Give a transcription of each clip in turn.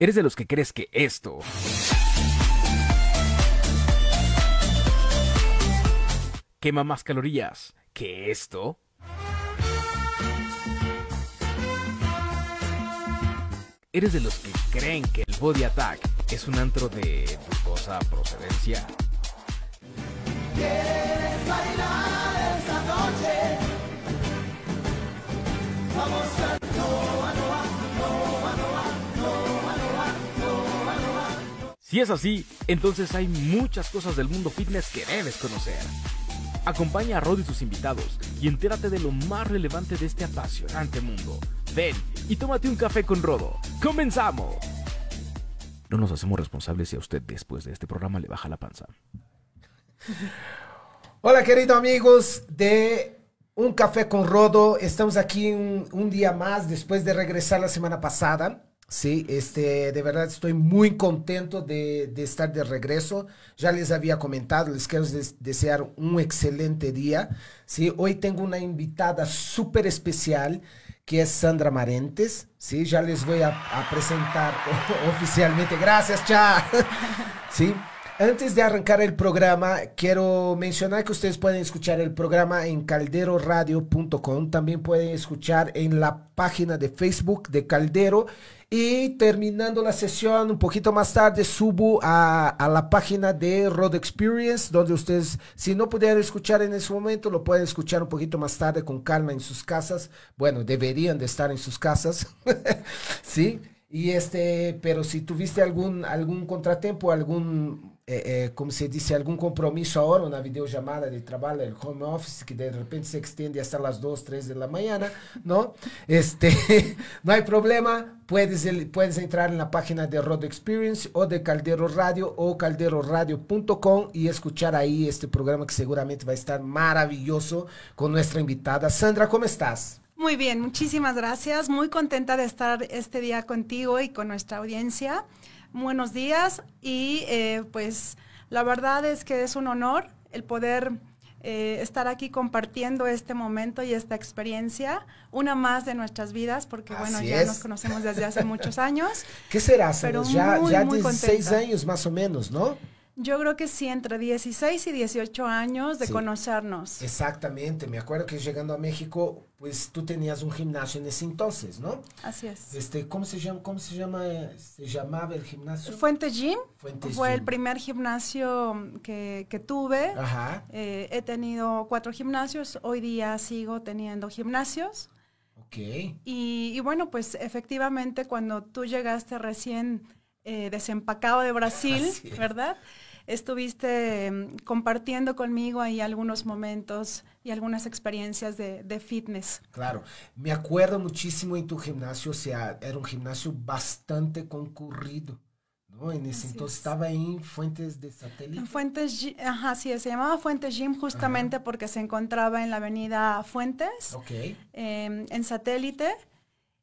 ¿Eres de los que crees que esto quema más calorías que esto? ¿Eres de los que creen que el Body Attack es un antro de dudosa procedencia? Si es así, entonces hay muchas cosas del mundo fitness que debes conocer. Acompaña a Rod y sus invitados y entérate de lo más relevante de este apasionante mundo. Ven y tómate un café con Rodo. ¡Comenzamos! No nos hacemos responsables si a usted después de este programa le baja la panza. Hola queridos amigos de Un Café con Rodo. Estamos aquí un, un día más después de regresar la semana pasada. Sí, este, de verdad estoy muy contento de, estar de regreso. Ya les había comentado, les quiero des desear un excelente día. Sí, hoy tengo una invitada súper especial que es Sandra Marentes. Sí, ya les voy a, a presentar oficialmente. Gracias, cha. sí. Antes de arrancar el programa, quiero mencionar que ustedes pueden escuchar el programa en calderoradio.com. También pueden escuchar en la página de Facebook de Caldero y terminando la sesión un poquito más tarde, subo a, la página de Road Experience, donde ustedes, si no pudieran escuchar en ese momento, lo pueden escuchar un poquito más tarde con calma en sus casas. Bueno, deberían de estar en sus casas. ¿Sí? Y este, pero si tuviste algún, algún contratiempo, algún eh, como se dice, algún compromiso ahora, una videollamada de trabajo, el home office, que de repente se extiende hasta las 2, 3 de la mañana, ¿no? Este, no hay problema, puedes, puedes entrar en la página de Road Experience o de Caldero Radio o calderoradio.com y escuchar ahí este programa que seguramente va a estar maravilloso con nuestra invitada. Sandra, ¿cómo estás? Muy bien, muchísimas gracias. Muy contenta de estar este día contigo y con nuestra audiencia buenos días y eh, pues la verdad es que es un honor el poder eh, estar aquí compartiendo este momento y esta experiencia, una más de nuestras vidas, porque Así bueno, ya es. nos conocemos desde hace muchos años. ¿Qué será? Pero ya muy, ya muy 16 contenta. años más o menos, ¿no? Yo creo que sí, entre 16 y 18 años de Sí. conocernos. Exactamente, me acuerdo que llegando a México, pues tú tenías un gimnasio en ese entonces, ¿no? Así es. Este, ¿cómo se llama? ¿Cómo se llama? eh, Se llamaba el gimnasio. Fuente Gym Fuentes fue el primer gimnasio que, que tuve. Ajá, Eh, he tenido cuatro gimnasios, hoy día sigo teniendo gimnasios. ok. Y, y bueno, pues efectivamente cuando tú llegaste recién eh, desempacado de Brasil. ¿verdad? Estuviste em, compartiendo conmigo ahí algunos momentos y algunas experiencias de, de fitness. Claro, me acuerdo muchísimo en tu gimnasio, o sea, era un gimnasio bastante concurrido, ¿no? En ese Así entonces es. estaba en Fuentes de Satélite. En Fuentes, ajá, sí, se llamaba Fuentes Gym justamente porque se encontraba en la avenida Fuentes. Ok, eh, en satélite.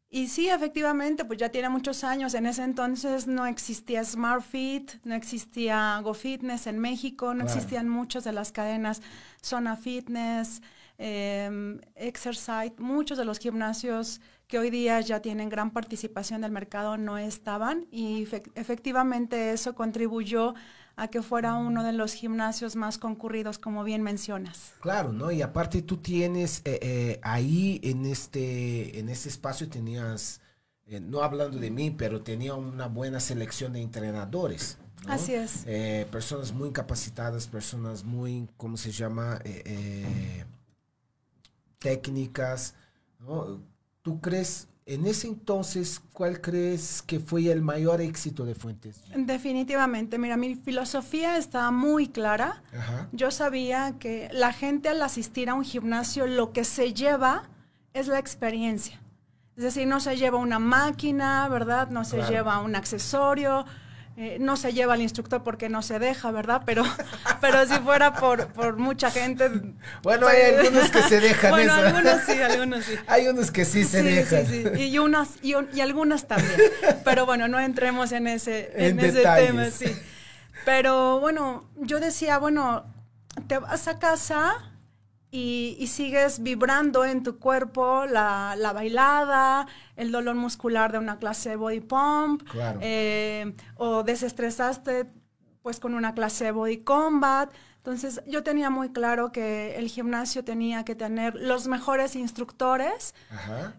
Y sí, efectivamente, pues ya tiene muchos años. En ese entonces no existía SmartFit, no existía GoFitness en México, no Claro. existían muchas de las cadenas Zona Fitness, eh, Exercise. Muchos de los gimnasios que hoy día ya tienen gran participación del mercado no estaban y fe- efectivamente eso contribuyó a que fuera uno de los gimnasios más concurridos, como bien mencionas. claro, ¿no? Y aparte tú tienes eh, eh, ahí en este, en este espacio tenías, eh, no hablando de mí, pero tenía una buena selección de entrenadores. ¿no? Así es. Personas muy capacitadas, personas muy, ¿cómo se llama? Técnicas, ¿no? ¿Tú crees, en ese entonces, cuál crees que fue el mayor éxito de Fuentes? Definitivamente, mira, mi filosofía estaba muy clara. Ajá. Yo sabía que la gente al asistir a un gimnasio lo que se lleva es la experiencia. Es decir, no se lleva una máquina, ¿verdad? No se Claro. lleva un accesorio, eh, no se lleva al instructor porque no se deja, ¿verdad? Pero, pero si fuera por, por mucha gente... Bueno, hay pues- algunos que se dejan Bueno, eso. algunos sí, algunos sí. Hay unos que sí se Sí, dejan. sí, sí. Y, unas, y, y algunas también. Pero bueno, no entremos en ese, En en ese tema, sí. Pero bueno, yo decía, bueno, te vas a casa y, sigues vibrando en tu cuerpo la, bailada, el dolor muscular de una clase de body pump, eh, o desestresaste pues con una clase de body combat. Entonces yo tenía muy claro que el gimnasio tenía que tener los mejores instructores,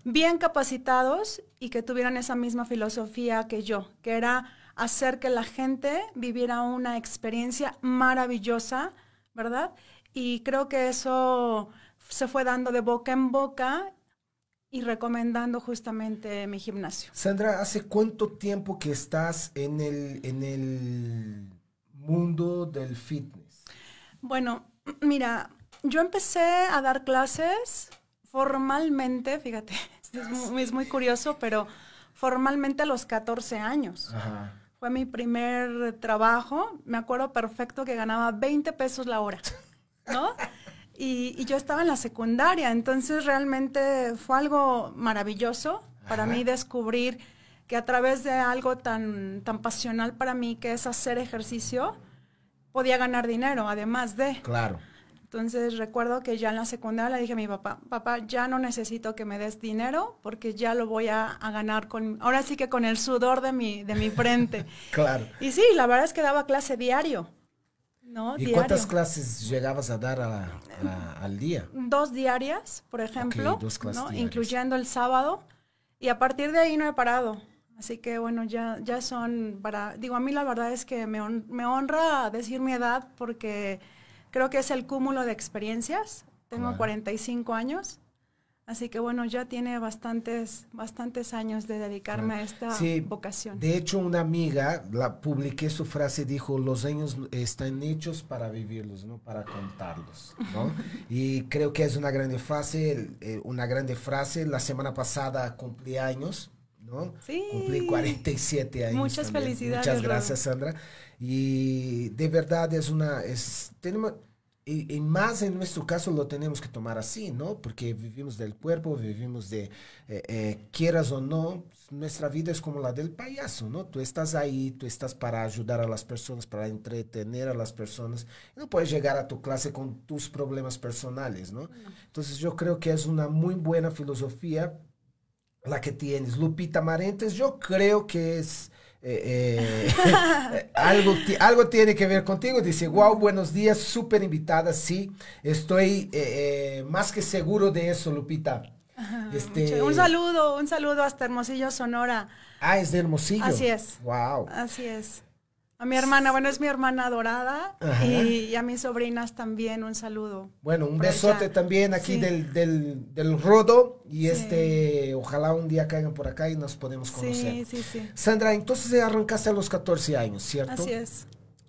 bien capacitados y que tuvieran esa misma filosofía que yo, que era hacer que la gente viviera una experiencia maravillosa, ¿verdad? Y creo que eso se fue dando de boca en boca y recomendando justamente mi gimnasio. Sandra, ¿hace cuánto tiempo que estás en el, en el mundo del fitness? Bueno, mira, yo empecé a dar clases formalmente, fíjate, es muy, es muy curioso, pero formalmente a los 14 años. Fue mi primer trabajo. Me acuerdo perfecto que ganaba 20 pesos la hora. ¿no? Y, yo estaba en la secundaria, entonces realmente fue algo maravilloso para mí descubrir que a través de algo tan, tan pasional para mí, que es hacer ejercicio, podía ganar dinero, además de. Claro. Entonces recuerdo que ya en la secundaria le dije a mi papá, papá, ya no necesito que me des dinero porque ya lo voy a, a, ganar con, ahora sí que con el sudor de mi, de mi frente. claro. Y sí, la verdad es que daba clase diario. ¿Y cuántas clases llegabas a dar al día? Dos diarias, por ejemplo, incluyendo el sábado. Y a partir de ahí no he parado. Así que bueno, ya, ya son para... Digo, a mí la verdad es que me, me honra decir mi edad porque creo que es el cúmulo de experiencias. Tengo 45 años Así que bueno, ya tiene bastantes, bastantes años de dedicarme a esta sí, vocación. De hecho, una amiga, la publiqué su frase, dijo, los años están hechos para vivirlos, no para contarlos. ¿no? y creo que es una grande frase, eh, una grande frase. La semana pasada cumplí años, ¿no? Sí. Cumplí 47 años. Muchas felicidades. Muchas gracias, Sandra. Y de verdad es una, es, tenemos, y, más en nuestro caso lo tenemos que tomar así, ¿no? Porque vivimos del cuerpo, vivimos de, eh, eh, quieras o no, nuestra vida es como la del payaso, ¿no? Tú estás ahí, tú estás para ayudar a las personas, para entretener a las personas. No puedes llegar a tu clase con tus problemas personales, ¿no? Entonces yo creo que es una muy buena filosofía la que tienes. Lupita Marentes, yo creo que es eh, eh, algo, algo tiene que ver contigo. Dice, wow, buenos días, súper invitada. Sí, estoy eh, más que seguro de eso, Lupita. Este, un saludo, un saludo hasta Hermosillo, Sonora. Ah, es de Hermosillo. Así es. Wow. Así es. A mi hermana, bueno, es mi hermana adorada y, a mis sobrinas también un saludo. Bueno, un besote también aquí del, del, del, Rodo y este, ojalá un día caigan por acá y nos podemos conocer. Sí, sí, sí. Sandra, entonces arrancaste a los 14 años, ¿cierto? Así es.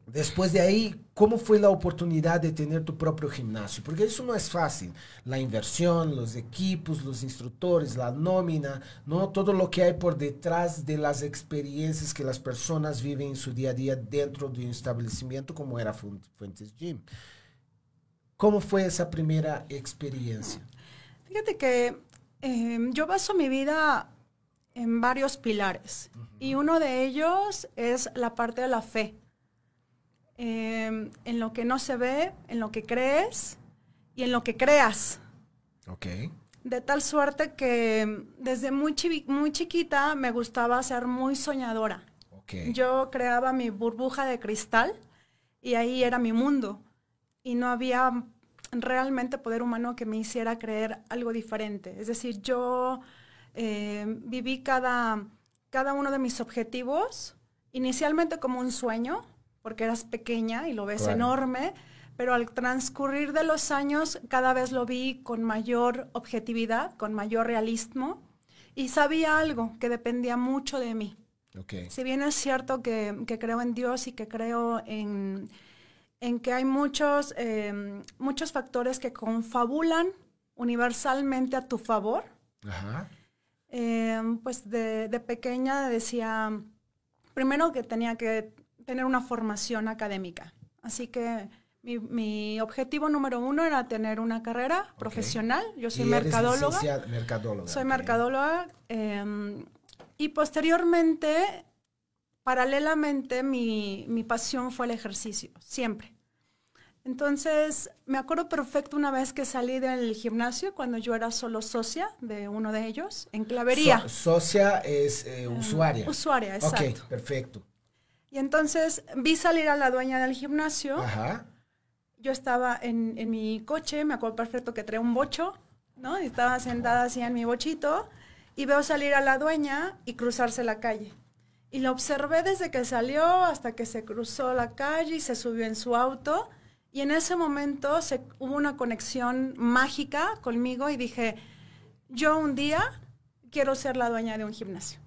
Después de ahí, ¿cómo fue la oportunidad de tener tu propio gimnasio? Porque eso no es fácil. La inversión, los equipos, los instructores, la nómina, ¿no? Todo lo que hay por detrás de las experiencias que las personas viven en su día a día dentro de un establecimiento como era Fuentes Gym. ¿Cómo fue esa primera experiencia? Fíjate que em, yo baso mi vida en varios pilares y uno de ellos es la parte de la fe Em, en lo que no se ve, en lo que crees y en lo que creas. Ok. De tal suerte que desde muy, muy chiquita me gustaba ser muy soñadora. Okay. Yo creaba mi burbuja de cristal y ahí era mi mundo. Y no había realmente poder humano que me hiciera creer algo diferente. Es decir, yo em, viví cada, cada uno de mis objetivos inicialmente como un sueño, porque eras pequeña y lo ves enorme, pero al transcurrir de los años cada vez lo vi con mayor objetividad, con mayor realismo y sabía algo que dependía mucho de mí. Si bien es cierto que, creo en Dios y que creo en, que hay muchos, em, muchos factores que confabulan universalmente a tu favor, em, pues de, de pequeña decía, primero que tenía que tener una formación académica. Así que mi, objetivo número uno era tener una carrera profesional. Yo soy mercadóloga. Soy mercadóloga. Em, y posteriormente, paralelamente, mi, pasión fue el ejercicio, siempre. Entonces, me acuerdo perfecto una vez que salí del gimnasio, cuando yo era solo socia de uno de ellos, en clavería. So- socia es eh, usuaria. usuaria, exacto. Ok, perfecto. Y entonces vi salir a la dueña del gimnasio. Ajá. Yo estaba en, en mi coche, me acuerdo perfecto que traía un bocho, ¿no? Y estaba sentada así en mi bochito y veo salir a la dueña y cruzarse la calle. Y la observé desde que salió hasta que se cruzó la calle y se subió en su auto. Y en ese momento se, hubo una conexión mágica conmigo y dije, yo un día quiero ser la dueña de un gimnasio.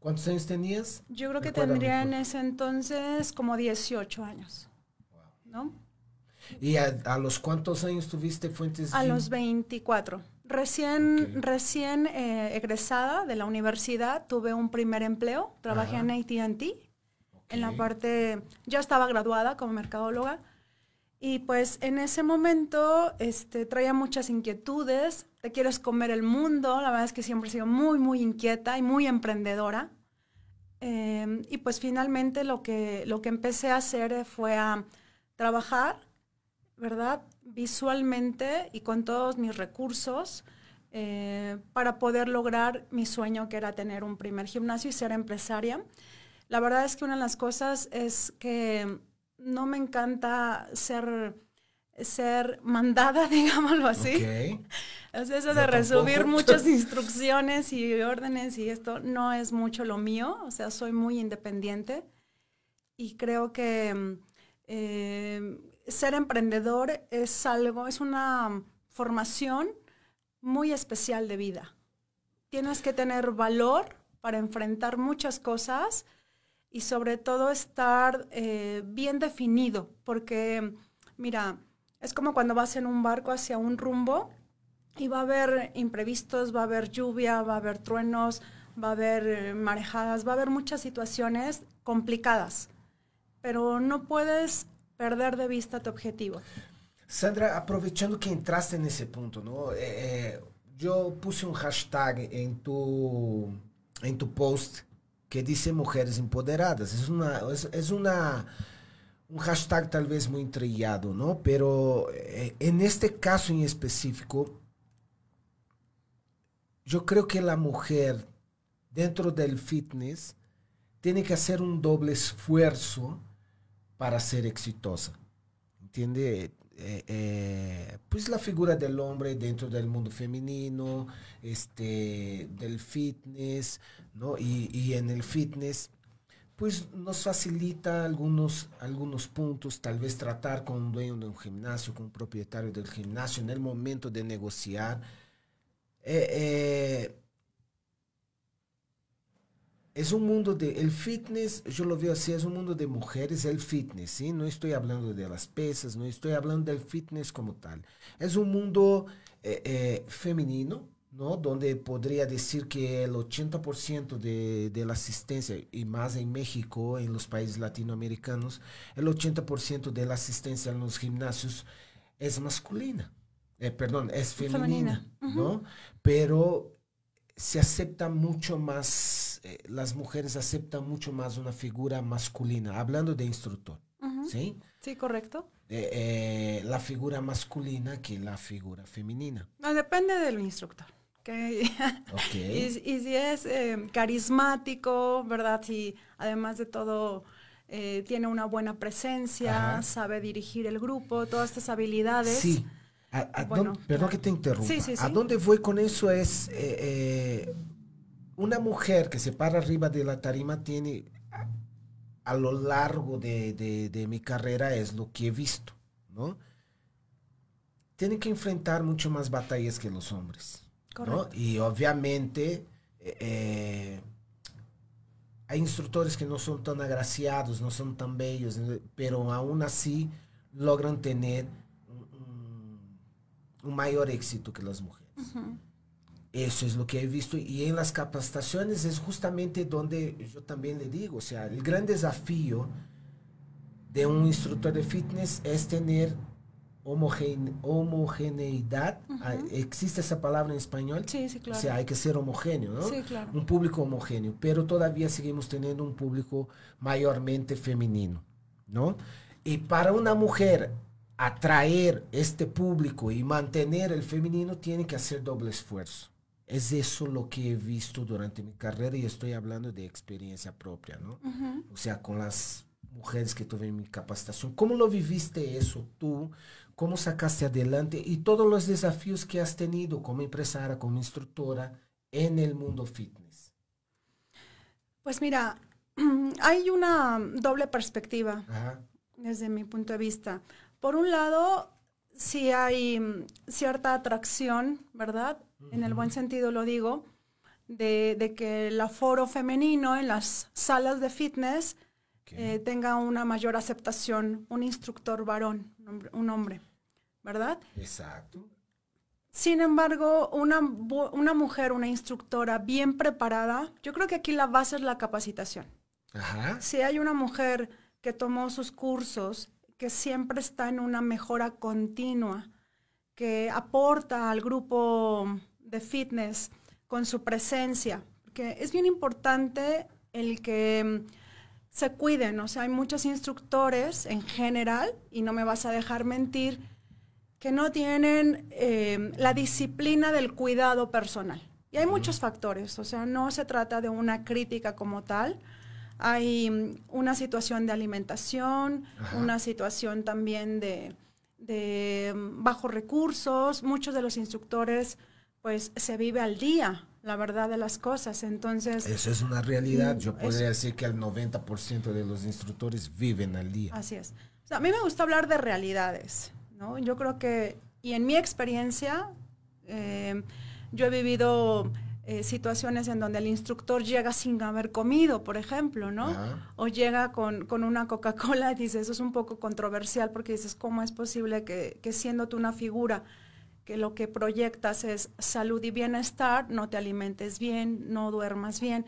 ¿Cuántos años tenías? Yo creo que tendría en ese entonces como 18 años. ¿No? ¿Y a, a los cuántos años tuviste Fuentes A Gym? los 24. Recién, recién eh, egresada de la universidad, tuve un primer empleo. Trabajé Ajá. en ATT, en la parte, ya estaba graduada como mercadóloga. Y pues en ese momento este, traía muchas inquietudes. Te quieres comer el mundo. La verdad es que siempre he sido muy, muy inquieta y muy emprendedora. Eh, y pues finalmente lo que, lo que empecé a hacer fue a trabajar, ¿verdad? Visualmente y con todos mis recursos eh, para poder lograr mi sueño que era tener un primer gimnasio y ser empresaria. La verdad es que una de las cosas es que no me encanta ser, ser mandada, digámoslo así. Ok. O sea, eso de resumir muchas instrucciones y órdenes y esto no es mucho lo mío. O sea, soy muy independiente y creo que eh, ser emprendedor es algo, es una formación muy especial de vida. Tienes que tener valor para enfrentar muchas cosas y sobre todo estar eh, bien definido, porque mira, es como cuando vas en un barco hacia un rumbo y va a haber imprevistos, va a haber lluvia, va a haber truenos, va a haber eh, marejadas, va a haber muchas situaciones complicadas, pero no puedes perder de vista tu objetivo. Sandra, aprovechando que entraste en ese punto, ¿no? Eh, eh, yo puse un hashtag en tu, en tu post que dice mujeres empoderadas. Es una, es, una, un hashtag tal vez muy trillado, ¿no? Pero eh, en este caso en específico, yo creo que la mujer dentro del fitness tiene que hacer un doble esfuerzo para ser exitosa. ¿Entiende? Eh, eh, pues la figura del hombre dentro del mundo femenino, este, del fitness, ¿no? Y, y en el fitness, pues nos facilita algunos, algunos puntos, tal vez tratar con un dueño de un gimnasio, con un propietario del gimnasio en el momento de negociar. Eh, es un mundo de, el fitness, yo lo veo así, es un mundo de mujeres, el fitness, ¿sí? No estoy hablando de las pesas, no estoy hablando del fitness como tal. Es un mundo eh, eh, femenino, ¿no? Donde podría decir que el 80% de, de la asistencia, y más en México, en los países latinoamericanos, el 80% de la asistencia en los gimnasios es masculina. Eh, perdón, es femenina, Femenina, ¿no? Pero se acepta mucho más, eh, las mujeres aceptan mucho más una figura masculina, hablando de instructor. ¿sí? Sí, correcto. Eh, eh, la figura masculina que la figura femenina. No, depende del instructor. que Ok. y, y si es eh, carismático, ¿verdad? Si además de todo eh, tiene una buena presencia, Ajá. sabe dirigir el grupo, todas estas habilidades. Sí. A- a Bueno, dónde- perdón que te interrumpa. Sí, sí, ¿A dónde voy con eso? Es eh, eh, una mujer que se para arriba de la tarima tiene a, a lo largo de, de- de mi carrera es lo que he visto, ¿no? Tienen que enfrentar mucho más batallas que los hombres. Y obviamente eh, hay instructores que no son tan agraciados, no son tan bellos, pero aún así logran tener un mayor éxito que las mujeres. Eso es lo que he visto y en las capacitaciones es justamente donde yo también le digo, o sea, el gran desafío de un instructor de fitness es tener homogene- homogeneidad. Ah, ¿Existe esa palabra en español? Sí, sí, claro. O sea, hay que ser homogéneo, ¿no? Sí, claro. Un público homogéneo, pero todavía seguimos teniendo un público mayormente femenino, ¿no? Y para una mujer atraer este público y mantener el femenino tiene que hacer doble esfuerzo. Es eso lo que he visto durante mi carrera y estoy hablando de experiencia propia, ¿no? O sea, con las mujeres que tuve en mi capacitación. ¿Cómo lo viviste eso tú? ¿Cómo sacaste adelante? Y todos los desafíos que has tenido como empresaria, como instructora en el mundo fitness. Pues mira, hay una doble perspectiva desde mi punto de vista. Por un lado, sí hay cierta atracción, ¿verdad? En el buen sentido lo digo, de, que el aforo femenino en las salas de fitness eh, tenga una mayor aceptación, un instructor varón, un hombre, ¿verdad? Exacto. Sin embargo, una, una mujer, una instructora bien preparada, yo creo que aquí la base es la capacitación. Ajá. Si hay una mujer que tomó sus cursos, que siempre está en una mejora continua, que aporta al grupo de fitness con su presencia, porque es bien importante el que se cuiden, o sea, hay muchos instructores en general, y no me vas a dejar mentir, que no tienen eh, la disciplina del cuidado personal. Y hay muchos factores, o sea, no se trata de una crítica como tal, hay mm, una situación de alimentación, una situación también de, de mm, bajos recursos, muchos de los instructores pues se vive al día, la verdad de las cosas. Entonces... Eso es una realidad. Mm, Yo podría decir que el 90% de los instructores viven al día. Así es. a mí me gusta hablar de realidades, ¿no? Yo creo que, y en mi experiencia, eh, yo he vivido eh, situaciones en donde el instructor llega sin haber comido, por ejemplo, ¿no? O llega con, con una Coca-Cola y dices, eso es un poco controversial porque dices, ¿cómo es posible que, que siendo tú una figura que lo que proyectas es salud y bienestar, no te alimentes bien, no duermas bien.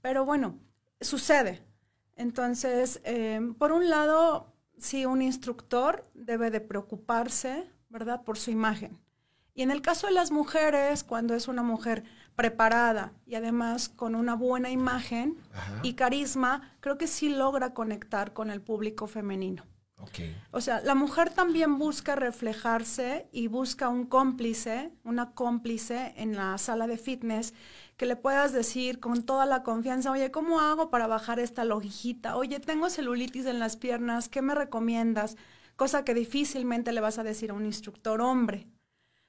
Pero bueno, sucede. Entonces, eh, por un lado, sí, un instructor debe de preocuparse, ¿verdad?, por su imagen. Y en el caso de las mujeres, cuando es una mujer preparada y además con una buena imagen y carisma, creo que sí logra conectar con el público femenino. O sea, la mujer también busca reflejarse y busca un cómplice, una cómplice en la sala de fitness que le puedas decir con toda la confianza, oye, ¿cómo hago para bajar esta lojijita? Oye, tengo celulitis en las piernas, ¿qué me recomiendas? Cosa que difícilmente le vas a decir a un instructor hombre.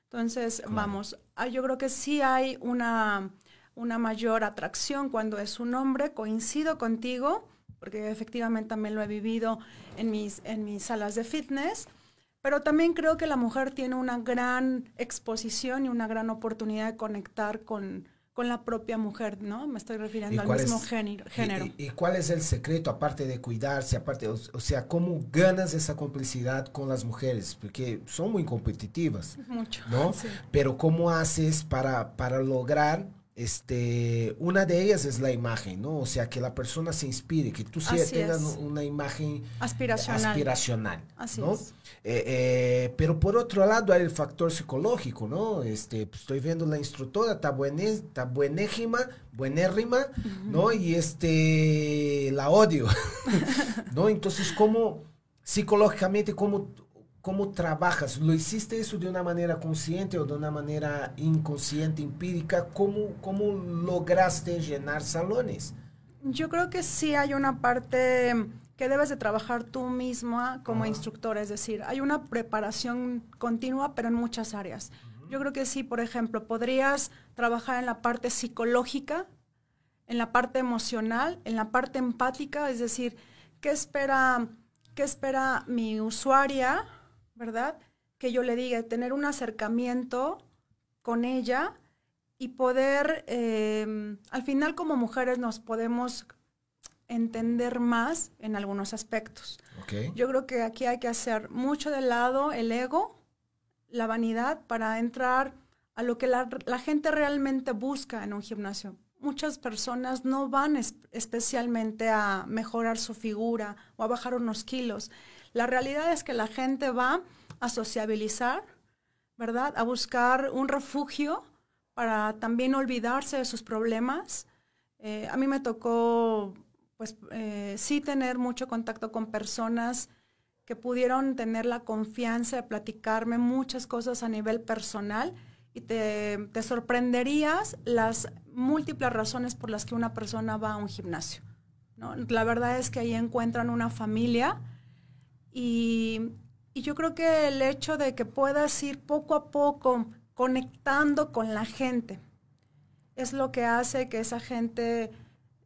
Entonces, vamos, ah, yo creo que sí hay una, una mayor atracción cuando es un hombre, coincido contigo porque efectivamente también lo he vivido en mis, en mis salas de fitness, pero también creo que la mujer tiene una gran exposición y una gran oportunidad de conectar con, con la propia mujer, ¿no? Me estoy refiriendo al mismo género. Y, cuál es el secreto, aparte de cuidarse, aparte, o, sea, cómo ganas esa complicidad con las mujeres? Porque son muy competitivas. Mucho. ¿No? Pero ¿cómo haces para, para lograr este, una de ellas es la imagen, ¿no? O sea, que la persona se inspire, que tú tengas una imagen aspiracional, aspiracional ¿no? Eh, eh, pero por otro lado hay el factor psicológico, ¿no? Este, pues, estoy viendo la instructora, está, buené, está buenérrima, buenérrima, ¿no? Y este, la odio, ¿no? Entonces, ¿cómo psicológicamente, cómo cómo trabajas. ¿Lo hiciste eso de una manera consciente o de una manera inconsciente, empírica? ¿Cómo, cómo lograste llenar salones? Yo creo que sí hay una parte que debes de trabajar tú misma como instructora, es decir, hay una preparación continua, pero en muchas áreas. Yo creo que sí, por ejemplo, podrías trabajar en la parte psicológica, en la parte emocional, en la parte empática, es decir, ¿qué espera, qué espera mi usuaria ¿verdad? Que yo le diga, tener un acercamiento con ella y poder, em, al final como mujeres nos podemos entender más en algunos aspectos. Yo creo que aquí hay que hacer mucho de lado el ego, la vanidad, para entrar a lo que la, gente realmente busca en un gimnasio. Muchas personas no van especialmente a mejorar su figura o a bajar unos kilos. La realidad es que la gente va a sociabilizar, ¿verdad? A buscar un refugio para también olvidarse de sus problemas. Eh, a mí me tocó, pues, eh, sí tener mucho contacto con personas que pudieron tener la confianza de platicarme muchas cosas a nivel personal y te, te, sorprenderías las múltiples razones por las que una persona va a un gimnasio. ¿no? La verdad es que ahí encuentran una familia y, y yo creo que el hecho de que puedas ir poco a poco conectando con la gente es lo que hace que esa gente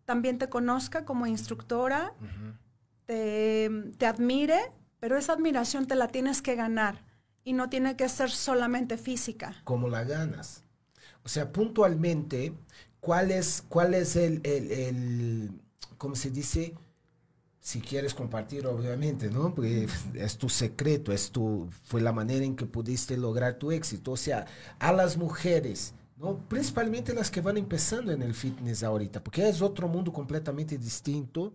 también te conozca como instructora, te, te admire, pero esa admiración te la tienes que ganar y no tiene que ser solamente física. Como la ganas. O sea, puntualmente, ¿cuál es, cuál es el, el, el ¿cómo se dice? Si quieres compartir, obviamente, ¿no? Porque es tu secreto, es tu, fue la manera en que pudiste lograr tu éxito. O sea, a las mujeres, ¿no? Principalmente las que van empezando en el fitness ahorita, porque es otro mundo completamente distinto,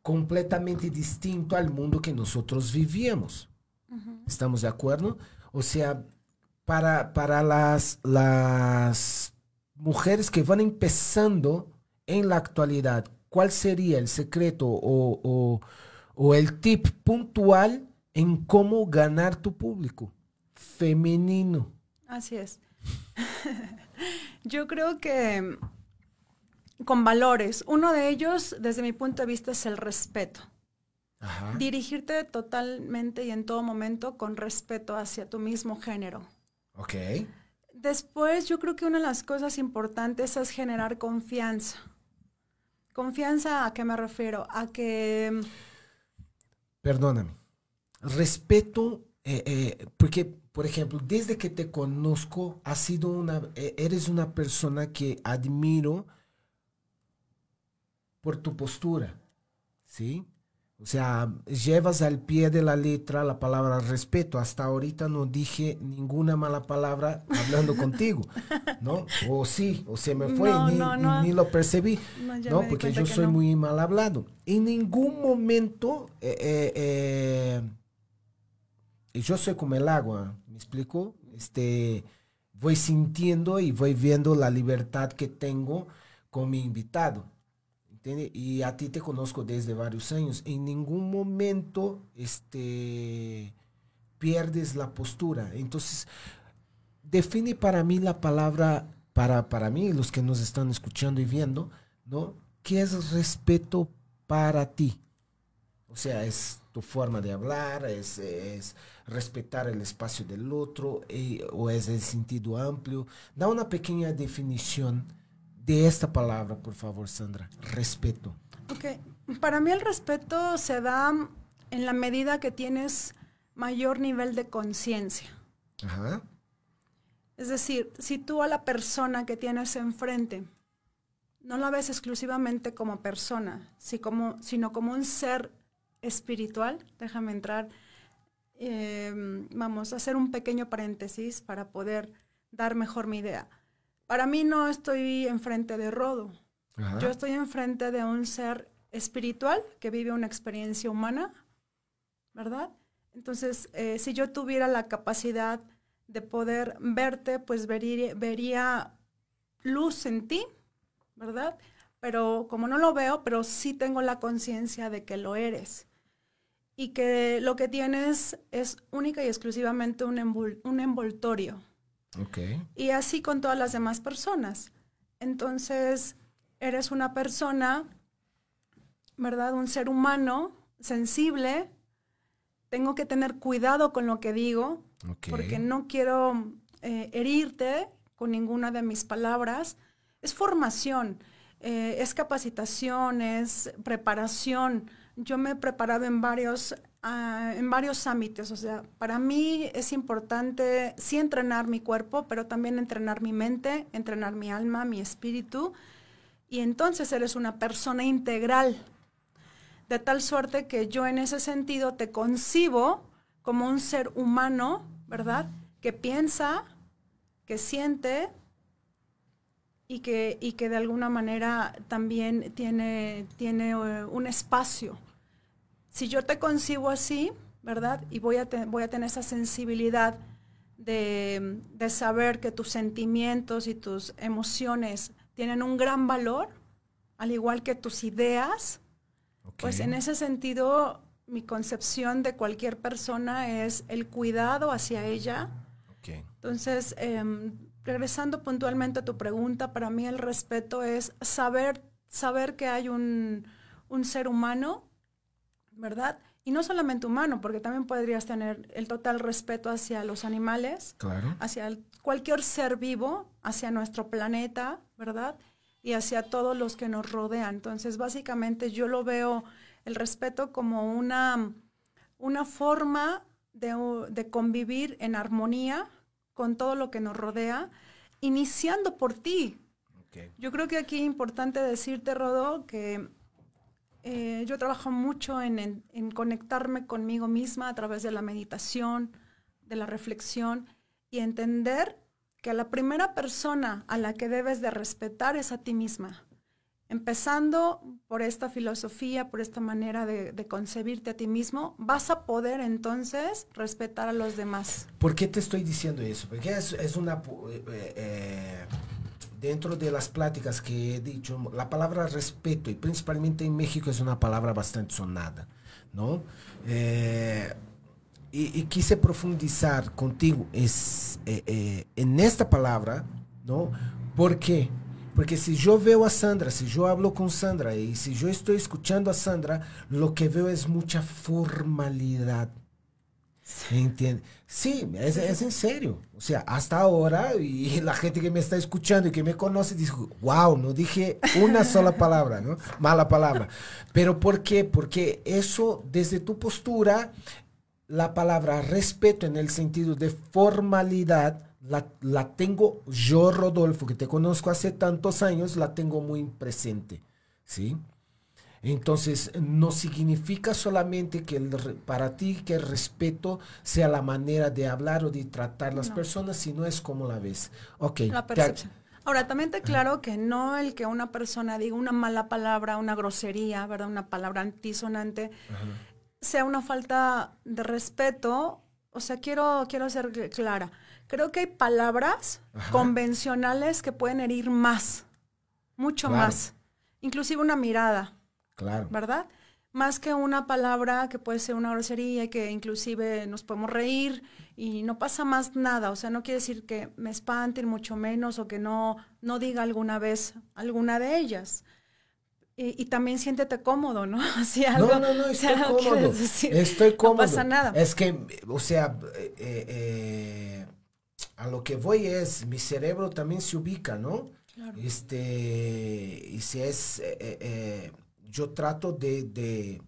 completamente distinto al mundo que nosotros vivíamos. ¿Estamos de acuerdo? O sea, para, para las, las mujeres que van empezando en la actualidad, ¿cuál sería el secreto o, o, o el tip puntual en cómo ganar tu público femenino? Así es. Yo creo que con valores, uno de ellos, desde mi punto de vista, es el respeto. Ajá. Dirigirte totalmente y en todo momento con respeto hacia tu mismo género. Ok. Después, yo creo que una de las cosas importantes es generar confianza. ¿Confianza a qué me refiero? A que... Perdóname. Respeto, eh, eh, porque, por ejemplo, desde que te conozco, has sido una, eh, eres una persona que admiro por tu postura, ¿sí? O sea, llevas al pie de la letra la palabra respeto. Hasta ahorita no dije ninguna mala palabra hablando contigo, ¿no? O sí, o se me fue, No, ni, no, no. ni lo percibí, No, Porque yo soy muy mal hablado. En ningún momento, eh, eh, eh, yo soy como el agua, ¿me explico? Este, voy sintiendo y voy viendo la libertad que tengo con mi invitado. Y a ti te conozco desde varios años. En ningún momento este, pierdes la postura. Entonces, define para mí la palabra, para, para mí, los que nos están escuchando y viendo, ¿no? ¿Qué es respeto para ti? O sea, es tu forma de hablar, es, es respetar el espacio del otro, eh, o es el sentido amplio. Da una pequeña definición de esta palabra, por favor, Sandra. Respeto. Ok, para mí el respeto se da en la medida que tienes mayor nivel de conciencia. Ajá. Es decir, si tú a la persona que tienes enfrente no la ves exclusivamente como persona, si como, sino como un ser espiritual, déjame entrar, eh, vamos a hacer un pequeño paréntesis para poder dar mejor mi idea. Para mí no estoy enfrente de Rodo, Ajá. yo estoy enfrente de un ser espiritual que vive una experiencia humana, ¿verdad? Entonces, eh, si yo tuviera la capacidad de poder verte, pues vería, vería luz en ti, ¿verdad? Pero como no lo veo, pero sí tengo la conciencia de que lo eres. Y que lo que tienes es única y exclusivamente un, envol un envoltorio. Y así con todas las demás personas. Entonces, eres una persona, ¿verdad? Un ser humano sensible. Tengo que tener cuidado con lo que digo, porque no quiero eh, herirte con ninguna de mis palabras. Es formación, eh, es capacitación, es preparación. Yo me he preparado en varios, ah, en varios ámbitos. O sea, para mí es importante sí entrenar mi cuerpo, pero también entrenar mi mente, entrenar mi alma, mi espíritu. Y entonces eres una persona integral. De tal suerte que yo en ese sentido te concibo como un ser humano, ¿verdad? Que piensa, que siente y que, y que de alguna manera también tiene, tiene eh, un espacio. Si yo te concibo así, ¿verdad? Y voy a, te- voy a tener esa sensibilidad de, de saber que tus sentimientos y tus emociones tienen un gran valor, al igual que tus ideas, pues en ese sentido mi concepción de cualquier persona es el cuidado hacia ella. Entonces, em, regresando puntualmente a tu pregunta, para mí el respeto es saber, saber que hay un, un ser humano, ¿verdad? Y no solamente humano, porque también podrías tener el total respeto hacia los animales, hacia cualquier ser vivo, hacia nuestro planeta, ¿verdad? Y hacia todos los que nos rodean. Entonces, básicamente yo lo veo el respeto como una, una forma de, convivir en armonía con todo lo que nos rodea, iniciando por ti. Yo creo que aquí es importante decirte, Rodo, que eh, yo trabajo mucho en, conectarme conmigo misma a través de la meditación, de la reflexión y entender que la primera persona a la que debes de respetar es a ti misma. Empezando por esta filosofía, por esta manera de, concebirte a ti mismo, vas a poder entonces respetar a los demás. ¿Por qué te estoy diciendo eso? Porque es, una... Eh, eh, dentro de las pláticas que he dicho, la palabra respeto, y principalmente en México es una palabra bastante sonada, ¿no? Eh, y, quise profundizar contigo es, eh, eh, en esta palabra, ¿no? ¿Por qué? Porque si yo veo a Sandra, si yo hablo con Sandra y si yo estoy escuchando a Sandra, lo que veo es mucha formalidad ¿Entiende? Sí, es, es, en serio. O sea, hasta ahora, y la gente que me está escuchando y que me conoce, dice, wow, no dije una sola palabra, ¿no? Mala palabra. Pero ¿por qué? Porque eso, desde tu postura, la palabra respeto en el sentido de formalidad, la, la tengo yo, Rodolfo, que te conozco hace tantos años, la tengo muy presente, ¿sí? Entonces, no significa solamente que para ti que el respeto sea la manera de hablar o de tratar las personas, sino es como la ves. Ok. La percepción. Ahora, también te claro que no el que una persona diga una mala palabra, una grosería, ¿verdad? Una palabra antisonante, sea una falta de respeto. O sea, quiero, quiero ser clara. Creo que hay palabras convencionales que pueden herir más, mucho más. Inclusive una mirada. Claro. ¿Verdad? Más que una palabra que puede ser una grosería y que inclusive nos podemos reír y no pasa más nada. O sea, no quiere decir que me espanten mucho menos o que no, no diga alguna vez alguna de ellas. Y, también siéntete cómodo, ¿no? Si algo, no, no, no, estoy cómodo. estoy cómodo. No pasa nada. Es que, o sea, eh, eh, a lo que voy es, mi cerebro también se ubica, ¿no? Claro. Este, y si es... Eh, yo trato de, de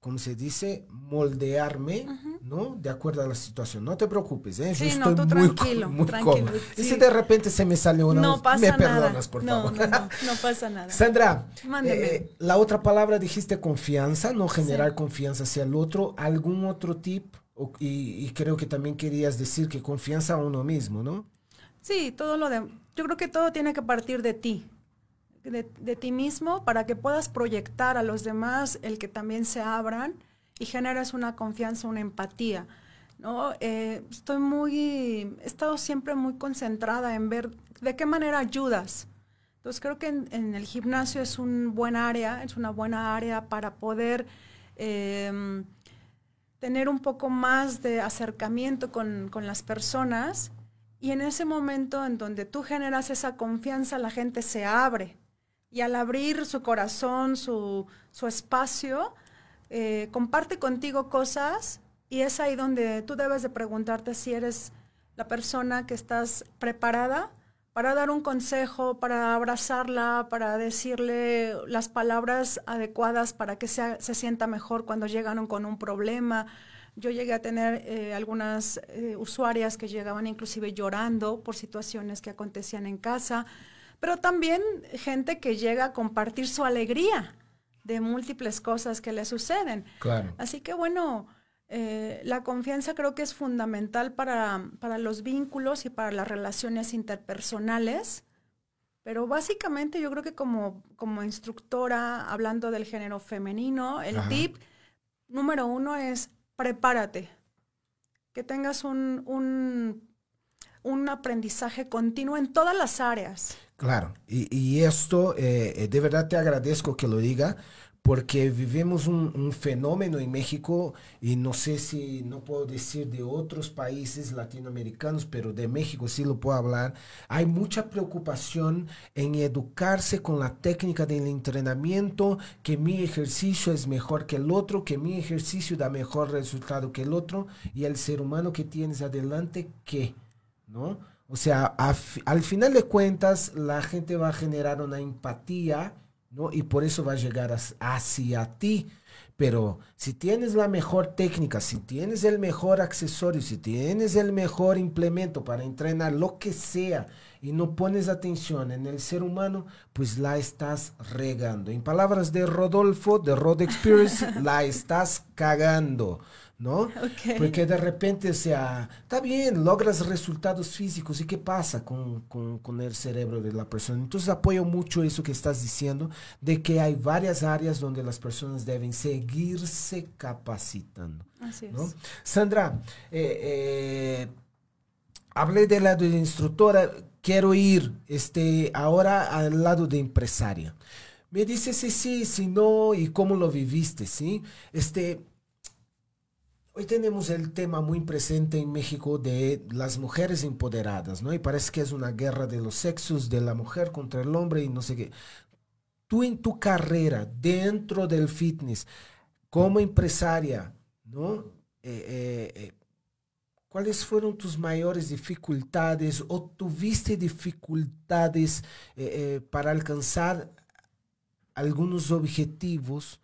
como se dice, moldearme, ¿no? De acuerdo a la situación. No te preocupes, ¿eh? Yo estoy no, tú muy, tranquilo, muy tranquilo, Y si de repente se me salió una... No pasa me nada. perdonas, por favor. No, no, no pasa nada. Sandra, eh, la otra palabra dijiste confianza, ¿no? Generar confianza hacia el otro. ¿Algún otro tip? y, y, creo que también querías decir que confianza a uno mismo, ¿no? Sí, todo lo de... Yo creo que todo tiene que partir de ti de, ti mismo para que puedas proyectar a los demás el que también se abran y generes una confianza, una empatía. ¿no? Eh, estoy muy, he estado siempre muy concentrada en ver de qué manera ayudas. Entonces creo que en, el gimnasio es un buen área, es una buena área para poder em, tener un poco más de acercamiento con, con las personas y en ese momento en donde tú generas esa confianza, la gente se abre y al abrir su corazón, su, espacio, eh, comparte contigo cosas y es ahí donde tú debes de preguntarte si eres la persona que estás preparada para dar un consejo, para abrazarla, para decirle las palabras adecuadas para que se, se sienta mejor cuando llegan con un problema. Yo llegué a tener eh, algunas eh, usuarias que llegaban inclusive llorando por situaciones que acontecían en casa pero también gente que llega a compartir su alegría de múltiples cosas que le suceden. Claro. Así que bueno, eh, la confianza creo que es fundamental para, para, los vínculos y para las relaciones interpersonales. Pero básicamente yo creo que como, como instructora, hablando del género femenino, el tip número uno es prepárate. Que tengas un, un, un aprendizaje continuo en todas las áreas. Claro, y, esto, eh, eh, de verdad te agradezco que lo diga, porque vivimos un, un, fenómeno en México y no sé si, no puedo decir de otros países latinoamericanos, pero de México sí lo puedo hablar. Hay mucha preocupación en educarse con la técnica del entrenamiento, que mi ejercicio es mejor que el otro, que mi ejercicio da mejor resultado que el otro y el ser humano que tienes adelante, ¿qué? ¿No? O sea, al final de cuentas, la gente va a generar una empatía ¿no? Y por eso va a llegar hacia ti. Pero si tienes la mejor técnica, si tienes el mejor accesorio, si tienes el mejor implemento para entrenar lo que sea y no pones atención en el ser humano, pues la estás regando. En palabras de Rodolfo, de Rod Experience, la estás cagando. ¿no? Porque de repente, o sea, está bien, logras resultados físicos y qué pasa con, con, el cerebro de la persona. Entonces apoyo mucho eso que estás diciendo, de que hay varias áreas donde las personas deben seguirse capacitando. Así ¿no? Sandra, eh, eh, hablé del lado de instructora, quiero ir este, ahora al lado de empresaria. Me dice si sí, si no, y cómo lo viviste, ¿sí? Este, Hoy tenemos el tema muy presente en México de las mujeres empoderadas, ¿no? Y parece que es una guerra de los sexos, de la mujer contra el hombre y no sé qué. Tú en tu carrera dentro del fitness, como empresaria, ¿no? Eh, eh, eh, ¿Cuáles fueron tus mayores dificultades o tuviste dificultades para alcanzar algunos objetivos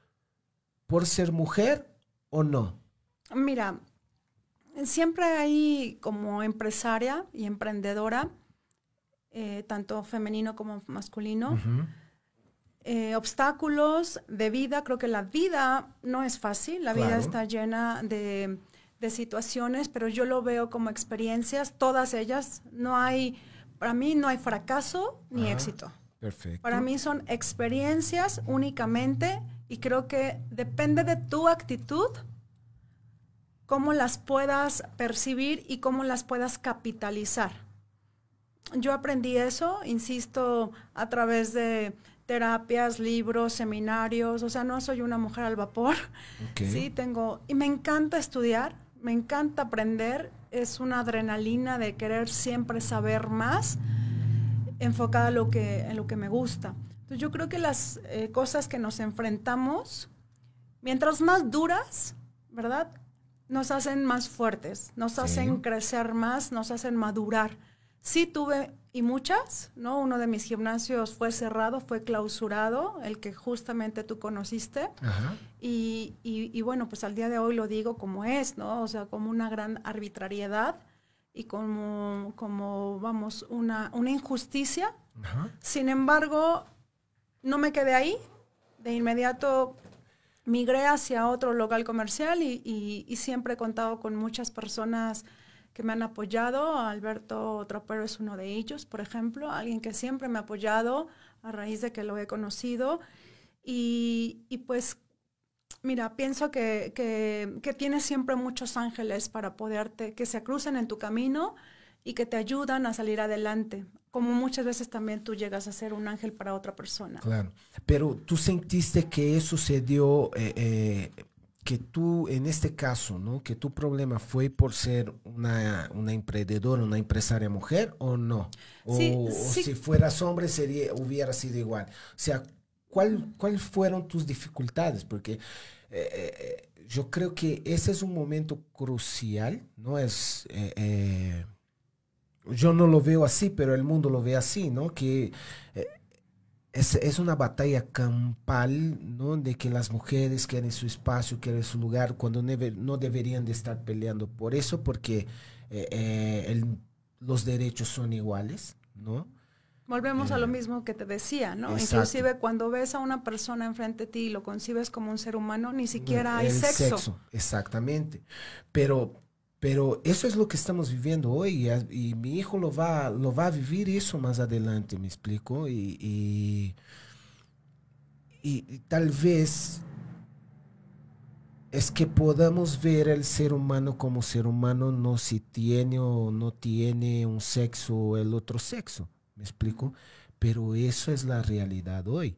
por ser mujer o no? Mira, siempre hay como empresaria y emprendedora, eh, tanto femenino como masculino, eh, obstáculos de vida. Creo que la vida no es fácil, la vida está llena de, situaciones, pero yo lo veo como experiencias, todas ellas. No hay, para mí no hay fracaso ni éxito. Perfecto. Para mí son experiencias únicamente y creo que depende de tu actitud cómo las puedas percibir y cómo las puedas capitalizar. Yo aprendí eso, insisto, a través de terapias, libros, seminarios, o sea, no soy una mujer al vapor. Sí, tengo y me encanta estudiar, me encanta aprender, es una adrenalina de querer siempre saber más enfocada en lo que, en lo que me gusta. Entonces yo creo que las eh, cosas que nos enfrentamos, mientras más duras, ¿verdad? nos hacen más fuertes, nos hacen crecer más, nos hacen madurar. Sí tuve, y muchas, ¿no? Uno de mis gimnasios fue cerrado, fue clausurado, el que justamente tú conociste. Y, y, bueno, pues al día de hoy lo digo como es, ¿no? O sea, como una gran arbitrariedad y como, como vamos, una, una injusticia. Sin embargo, no me quedé ahí. De inmediato migré hacia otro local comercial y, siempre he contado con muchas personas que me han apoyado. Alberto Tropero es uno de ellos, por ejemplo, alguien que siempre me ha apoyado a raíz de que lo he conocido. Y, pues, mira, pienso que, que, que, tienes siempre muchos ángeles para poderte, que se crucen en tu camino y que te ayudan a salir adelante como muchas veces también tú llegas a ser un ángel para otra persona. Claro, pero tú sentiste que eso se dio, eh, eh, que tú, en este caso, ¿no? Que tu problema fue por ser una, una emprendedora, una empresaria mujer o no? O, si fueras hombre sería, hubiera sido igual. O sea, ¿cuál, ¿cuáles fueron tus dificultades? Porque... Eh, yo creo que ese es un momento crucial, ¿no? Es yo no lo veo así, pero el mundo lo ve así, ¿no? Que eh, es, es, una batalla campal, ¿no? De que las mujeres quieren su espacio, quieren su lugar, cuando no deberían de estar peleando por eso, porque eh, eh, los derechos son iguales, ¿no? Volvemos a lo mismo que te decía, ¿no? Inclusive cuando ves a una persona enfrente de ti y lo concibes como un ser humano, ni siquiera hay sexo. sexo. Exactamente. Pero pero eso es lo que estamos viviendo hoy y, mi hijo lo va, lo va a vivir eso más adelante, me explico. Y, y, tal vez es que podamos ver el ser humano como ser humano, no si tiene o no tiene un sexo o el otro sexo, me explico. Pero eso es la realidad hoy.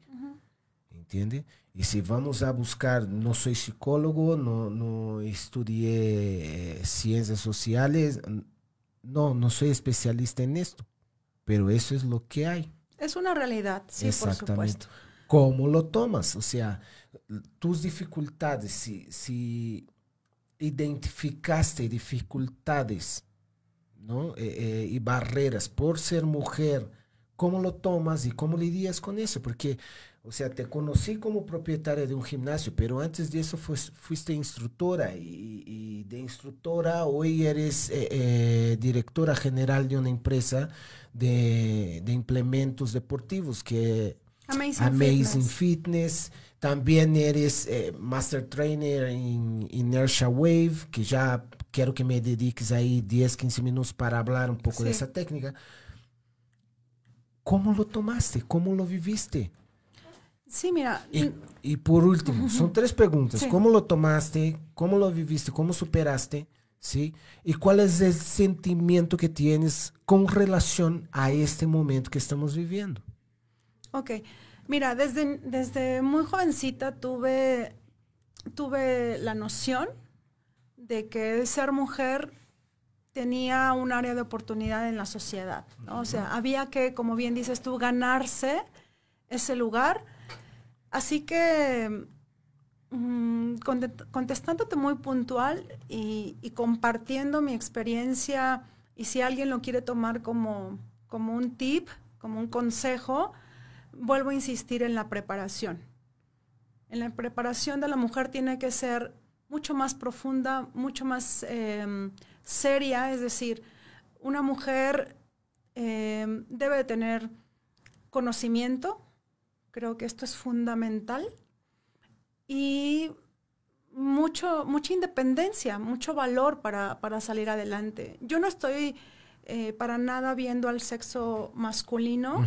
¿Entiende? Y si vamos a buscar, no soy psicólogo, no, no estudié eh, ciencias sociales, no, no soy especialista en esto, pero eso es lo que hay. Es una realidad, sí, por supuesto. ¿Cómo lo tomas? O sea, tus dificultades, si, si identificaste dificultades ¿no? Eh, eh, y barreras por ser mujer, ¿cómo lo tomas y cómo lidias con eso? Porque, o sea, te conocí como propietaria de un gimnasio, pero antes de eso fuiste instructora y, de instructora hoy eres eh, directora general de una empresa de, implementos deportivos que Amazing, Fitness. También eres Master Trainer en Inertia Wave, que ya quiero que me dediques ahí 10, 15 minutos para hablar un poco de esa técnica. ¿Cómo lo tomaste? ¿Cómo lo viviste? Sí, mira. Y, por último, son tres preguntas. ¿Cómo lo tomaste? ¿Cómo lo viviste? ¿Cómo superaste? ¿Sí? ¿Y cuál es el sentimiento que tienes con relación a este momento que estamos viviendo? Ok. Mira, desde, desde muy jovencita tuve, tuve la noción de que ser mujer tenía un área de oportunidad en la sociedad. O sea, había que, como bien dices tú, ganarse ese lugar. Así que, mm, contestándote muy puntual y, compartiendo mi experiencia, y si alguien lo quiere tomar como, como un tip, como un consejo, vuelvo a insistir en la preparación. En la preparación de la mujer tiene que ser mucho más profunda, mucho más em, seria, es decir, una mujer em, debe tener conocimiento, creo que esto es fundamental, y mucho, mucha independencia, mucho valor para, salir adelante. Yo no estoy eh, para nada viendo al sexo masculino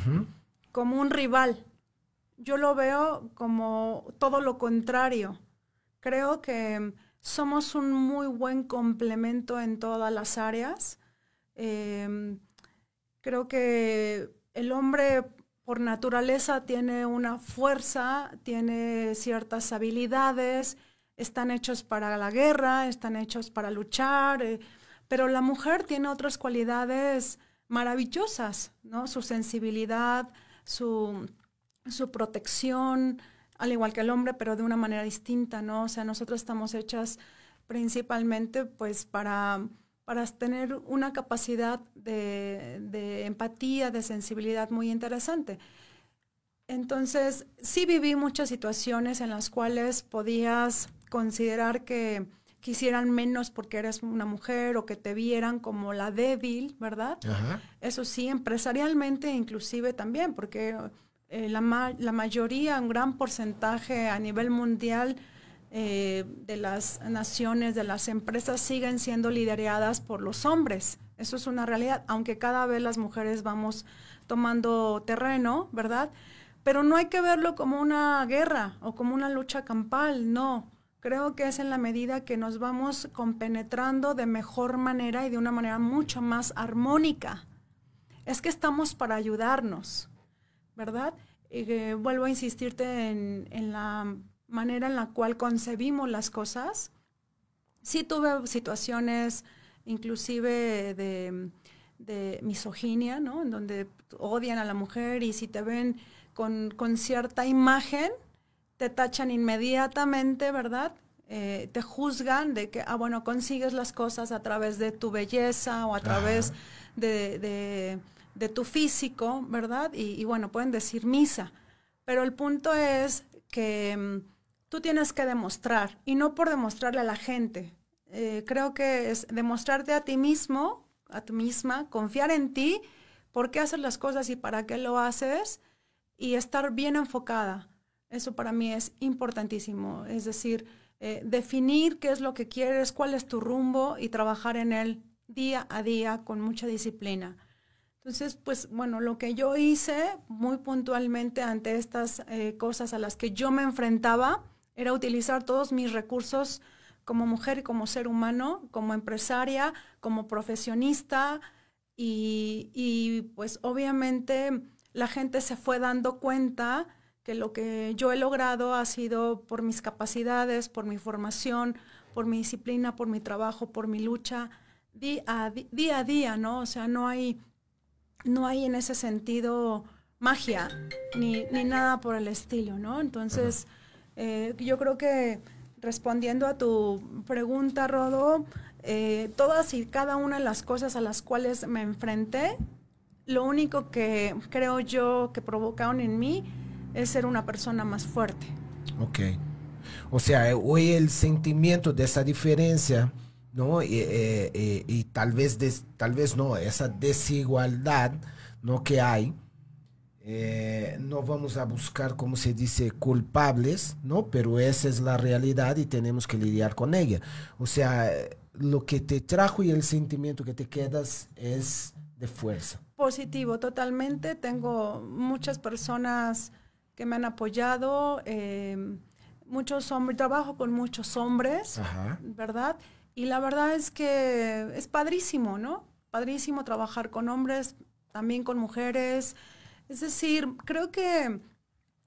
como un rival. Yo lo veo como todo lo contrario Creo que somos un muy buen complemento en todas las áreas. Em, creo que el hombre por naturaleza tiene una fuerza, tiene ciertas habilidades, están hechos para la guerra, están hechos para luchar, eh, pero la mujer tiene otras cualidades maravillosas, ¿no? Su sensibilidad, su, su protección, al igual que el hombre, pero de una manera distinta, ¿no? O sea, nosotros estamos hechas principalmente pues para, para tener una capacidad de, empatía, de sensibilidad muy interesante. Entonces, sí viví muchas situaciones en las cuales podías considerar que quisieran menos porque eres una mujer o que te vieran como la débil, ¿verdad? Eso sí, empresarialmente inclusive también, porque eh, la, mayoría, un gran porcentaje a nivel mundial eh, de las naciones, de las empresas, siguen siendo lideradas por los hombres. Eso es una realidad, aunque cada vez las mujeres vamos tomando terreno, ¿verdad? Pero no hay que verlo como una guerra o como una lucha campal, no. Creo que es en la medida que nos vamos compenetrando de mejor manera y de una manera mucho más armónica. Es que estamos para ayudarnos. ¿verdad? Y vuelvo a insistirte en, la manera en la cual concebimos las cosas. Sí tuve situaciones inclusive de, misoginia, ¿no? En donde odian a la mujer y si te ven con, cierta imagen, te tachan inmediatamente, ¿verdad? Eh, te juzgan de que, ah, bueno, consigues las cosas a través de tu belleza o a través de de tu físico, ¿verdad? Y, bueno, pueden decir misa, pero el punto es que mm, tú tienes que demostrar y no por demostrarle a la gente. Eh, creo que es demostrarte a ti mismo, a ti misma, confiar en ti, por qué haces las cosas y para qué lo haces y estar bien enfocada. Eso para mí es importantísimo. Es decir, eh, definir qué es lo que quieres, cuál es tu rumbo y trabajar en él día a día con mucha disciplina. Entonces, pues bueno, lo que yo hice muy puntualmente ante estas eh, cosas a las que yo me enfrentaba era utilizar todos mis recursos como mujer y como ser humano, como empresaria, como profesionista y, pues obviamente la gente se fue dando cuenta que lo que yo he logrado ha sido por mis capacidades, por mi formación, por mi disciplina, por mi trabajo, por mi lucha día a día, a día ¿no? O sea, no hay, no hay en ese sentido magia ni, ni nada por el estilo, ¿no? Entonces, eh, yo creo que respondiendo a tu pregunta, Rodo, eh, todas y cada una de las cosas a las cuales me enfrenté, lo único que creo yo que provocaron en mí es ser una persona más fuerte. Ok. O sea, hoy el sentimiento de esa diferencia, ¿no? Y, eh, eh, tal vez, tal vez no, esa desigualdad, ¿no? Que hay, eh, no vamos a buscar, como se dice, culpables, ¿no? Pero esa es la realidad y tenemos que lidiar con ella. O sea, lo que te trajo y el sentimiento que te quedas es de fuerza. Positivo, totalmente. Tengo muchas personas que me han apoyado, em, muchos hombres, trabajo con muchos hombres, ¿verdad? Y la verdad es que es padrísimo, ¿no? Padrísimo trabajar con hombres, también con mujeres. Es decir, creo que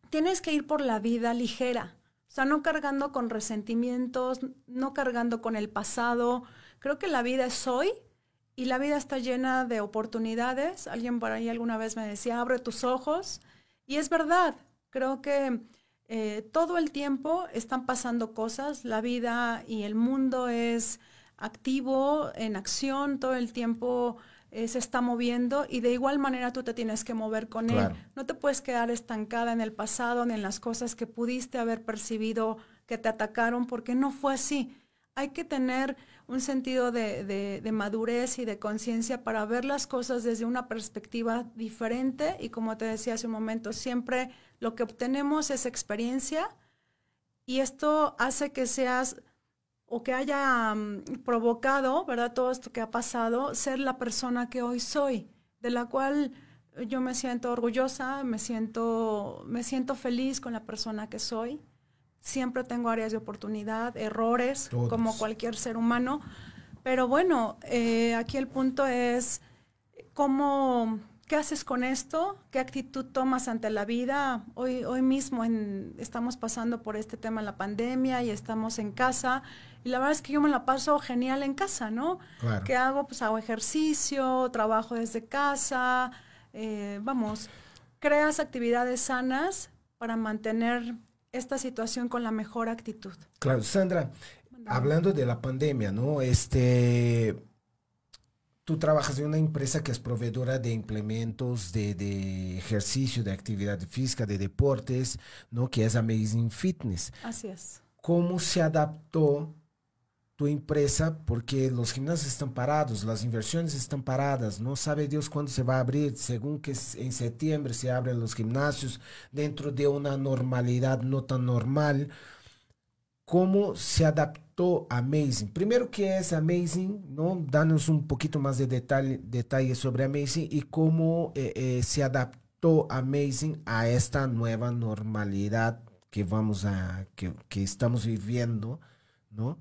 tienes que ir por la vida ligera, o sea, no cargando con resentimientos, no cargando con el pasado. Creo que la vida es hoy y la vida está llena de oportunidades. Alguien por ahí alguna vez me decía, abre tus ojos. Y es verdad, Creo que eh, todo el tiempo están pasando cosas, la vida y el mundo es activo, en acción, todo el tiempo eh, se está moviendo y de igual manera tú te tienes que mover con él. No te puedes quedar estancada en el pasado ni en las cosas que pudiste haber percibido que te atacaron porque no fue así. Hay que tener un sentido de, madurez y de conciencia para ver las cosas desde una perspectiva diferente y como te decía hace un momento, siempre lo que obtenemos es experiencia y esto hace que seas o que haya mm, provocado, ¿verdad? Todo esto que ha pasado, ser la persona que hoy soy, de la cual yo me siento orgullosa, me siento, me siento feliz con la persona que soy. Siempre tengo áreas de oportunidad, errores, como cualquier ser humano. Pero bueno, eh, aquí el punto es cómo ¿Qué haces con esto? ¿Qué actitud tomas ante la vida? Hoy, hoy mismo estamos pasando por este tema en la pandemia y estamos en casa. Y la verdad es que yo me la paso genial en casa, ¿no? ¿Qué hago? Pues hago ejercicio, trabajo desde casa. Eh, vamos, creas actividades sanas para mantener esta situación con la mejor actitud. Claro, Sandra, hablando de la pandemia, ¿no? Este tú trabajas en una empresa que es proveedora de implementos de, ejercicio, de actividad física, de deportes, ¿no? Que es Amazing Fitness. Así es. ¿Cómo se adaptó tu empresa? Porque los gimnasios están parados, las inversiones están paradas, no sabe Dios cuándo se va a abrir, según que en septiembre se abren los gimnasios dentro de una normalidad no tan normal. ¿Cómo se adaptó? Amazing. Primero, ¿qué es Amazing? ¿no? Danos un poquito más de detalle, detalle sobre Amazing y cómo eh, eh, se adaptó Amazing a esta nueva normalidad que vamos a, que, estamos viviendo, ¿no?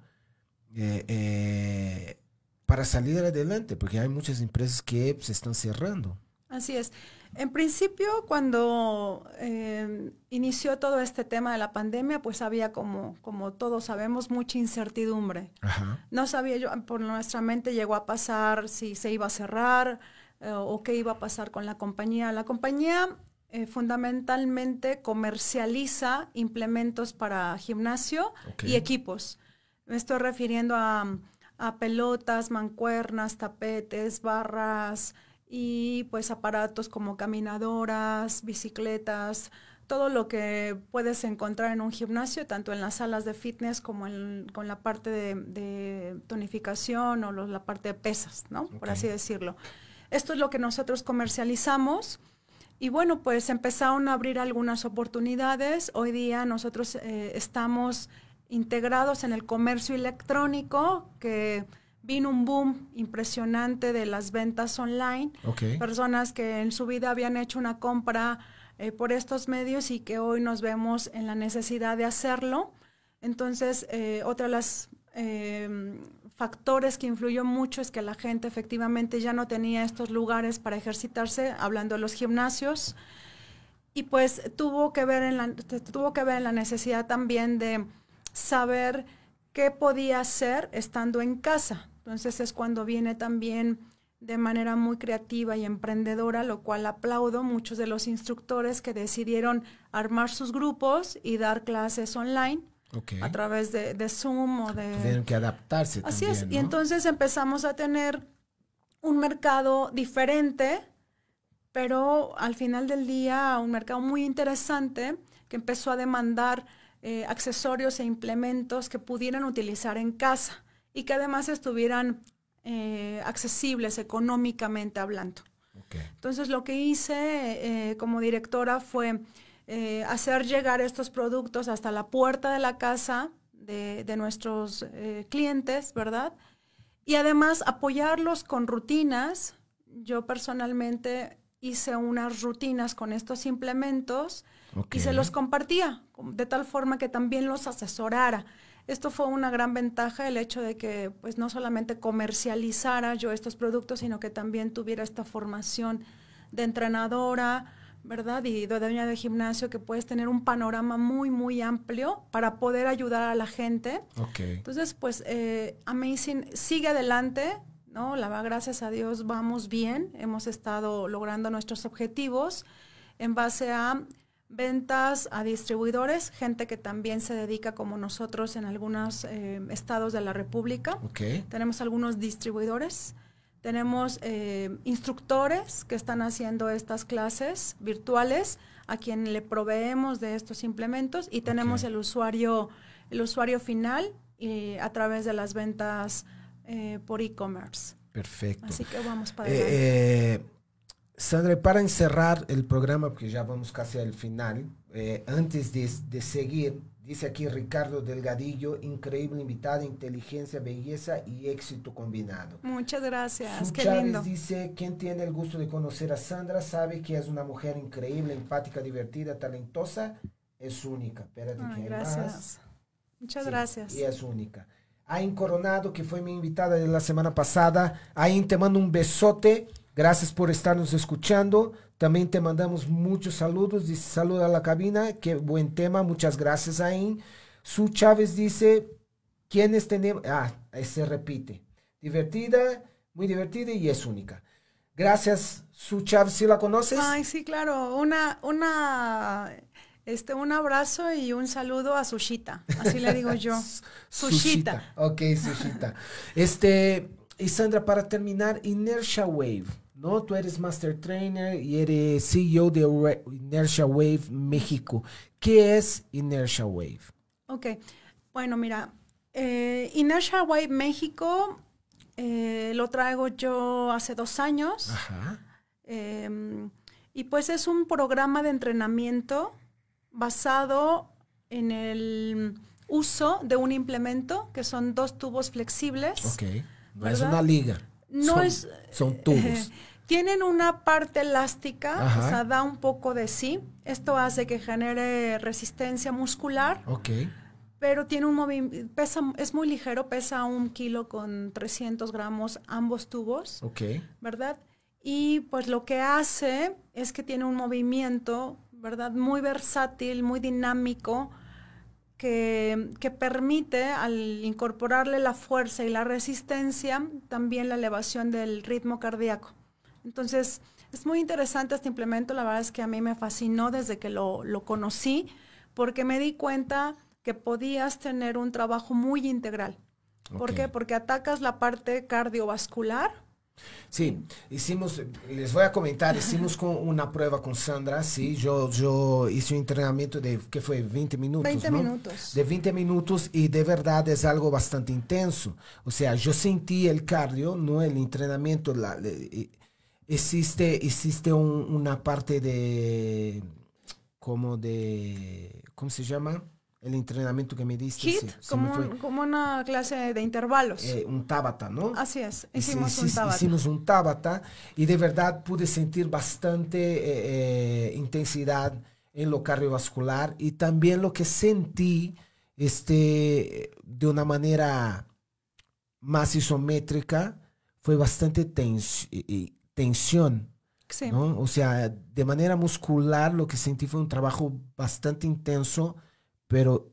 Eh, para salir adelante, porque hay muchas empresas que se están cerrando. Así es. En principio, cuando eh, inició todo este tema de la pandemia, pues había, como, como todos sabemos, mucha incertidumbre. No sabía yo, por nuestra mente llegó a pasar si se iba a cerrar eh, o qué iba a pasar con la compañía. La compañía eh, fundamentalmente comercializa implementos para gimnasio y equipos. Me estoy refiriendo a, a pelotas, mancuernas, tapetes, barras, y pues aparatos como caminadoras, bicicletas, todo lo que puedes encontrar en un gimnasio, tanto en las salas de fitness como en, con la parte de, tonificación o la parte de pesas, ¿no? Por así decirlo. Esto es lo que nosotros comercializamos. Y bueno, pues empezaron a abrir algunas oportunidades. Hoy día nosotros eh, estamos integrados en el comercio electrónico, que vino un boom impresionante de las ventas online. Personas que en su vida habían hecho una compra eh, por estos medios y que hoy nos vemos en la necesidad de hacerlo. Entonces, eh, otra de las em, factores que influyó mucho es que la gente efectivamente ya no tenía estos lugares para ejercitarse, hablando de los gimnasios. y pues tuvo que ver en la, tuvo que ver en la necesidad también de saber qué podía hacer estando en casa. Entonces es cuando viene también de manera muy creativa y emprendedora, lo cual aplaudo muchos de los instructores que decidieron armar sus grupos y dar clases online a través de, Zoom o de... Tienen que adaptarse. Así es. Y entonces empezamos a tener un mercado diferente, pero al final del día un mercado muy interesante que empezó a demandar eh, accesorios e implementos que pudieran utilizar en casa y que además estuvieran eh, accesibles económicamente hablando. Entonces lo que hice eh, como directora fue eh, hacer llegar estos productos hasta la puerta de la casa de, de nuestros clientes, ¿verdad? Y además apoyarlos con rutinas. Yo personalmente hice unas rutinas con estos implementos y se los compartía de tal forma que también los asesorara. Esto fue una gran ventaja, el hecho de que pues no solamente comercializara yo estos productos, sino que también tuviera esta formación de entrenadora, ¿verdad? Y de dueña de gimnasio, que puedes tener un panorama muy, muy amplio para poder ayudar a la gente. Entonces, pues, eh, Amazing sigue adelante, ¿no? La gracias a Dios vamos bien, hemos estado logrando nuestros objetivos en base a ventas a distribuidores, gente que también se dedica como nosotros en algunos eh, estados de la República. Tenemos algunos distribuidores, tenemos eh, instructores que están haciendo estas clases virtuales a quien le proveemos de estos implementos y tenemos el usuario el usuario final y a través de las ventas eh, por e-commerce. Perfecto. Así que vamos para adelante. Sandra, para encerrar el programa, porque ya vamos casi al final, eh, antes de, de, seguir, dice aquí Ricardo Delgadillo, increíble invitada, inteligencia, belleza y éxito combinado. Muchas gracias, Su qué Chávez lindo. dice, quien tiene el gusto de conocer a Sandra sabe que es una mujer increíble, empática, divertida, talentosa, es única. Espérate Ay, que gracias. más. Muchas Sí, gracias. Y es única. Ain Coronado, que fue mi invitada de la semana pasada. Ain, te mando un besote. Gracias por estarnos escuchando. También te mandamos muchos saludos. Dice saluda a la cabina. Qué buen tema. Muchas gracias, Ain. Su Chávez dice, ¿quiénes tenemos? Ah, se repite. Divertida, muy divertida y es única. Gracias, Su Chávez. ¿Sí la conoces? Ay, sí, claro. Una, una, este, un abrazo y un saludo a Sushita. Así le digo yo. Sushita. Ok, Sushita. Este, y Sandra, para terminar, Inertia Wave, ¿no? Tú eres Master Trainer y eres CEO de Inertia Wave México. ¿Qué es Inertia Wave? Ok. Bueno, mira, eh, Inertia Wave México eh, lo traigo yo hace dos años. Ajá. Eh, y pues es un programa de entrenamiento basado en el uso de un implemento que son dos tubos flexibles. Ok. No es una liga. No Son- es- Son tubos. Tienen una parte elástica, Ajá. o sea, da un poco de sí. Esto hace que genere resistencia muscular, ok. pero tiene un movimiento, pesa, es muy ligero, pesa un kilo con 300 gramos ambos tubos. Ok. ¿verdad? Y pues lo que hace es que tiene un movimiento, ¿verdad? Muy versátil, muy dinámico, que, que permite al incorporarle la fuerza y la resistencia, también la elevación del ritmo cardíaco. Entonces, es muy interesante este implemento, la verdad es que a mí me fascinó desde que lo, lo conocí, porque me di cuenta que podías tener un trabajo muy integral. ¿Por qué? Porque atacas la parte cardiovascular, Sí, hicimos, les voy a comentar, hicimos con una prueba con Sandra, sí, yo, yo hice un entrenamiento de, ¿qué fue? 20 minutos, 20 ¿no? minutos. De 20 minutos y de verdad es algo bastante intenso. O sea, yo sentí el cardio, no el entrenamiento, la, e- existe, existe un- una parte de, como de, ¿cómo se llama? El entrenamiento que me diste. HIT, sí, como, un- como una clase de intervalos. Eh, un tabata, ¿no? Así es, Hici- hicimos un tabata. Hicimos un tabata y de verdad pude sentir bastante eh, eh, intensidad en lo cardiovascular y también lo que sentí este, de una manera más isométrica fue bastante tens- tensión. Sí. ¿no? O sea, de manera muscular lo que sentí fue un trabajo bastante intenso, pero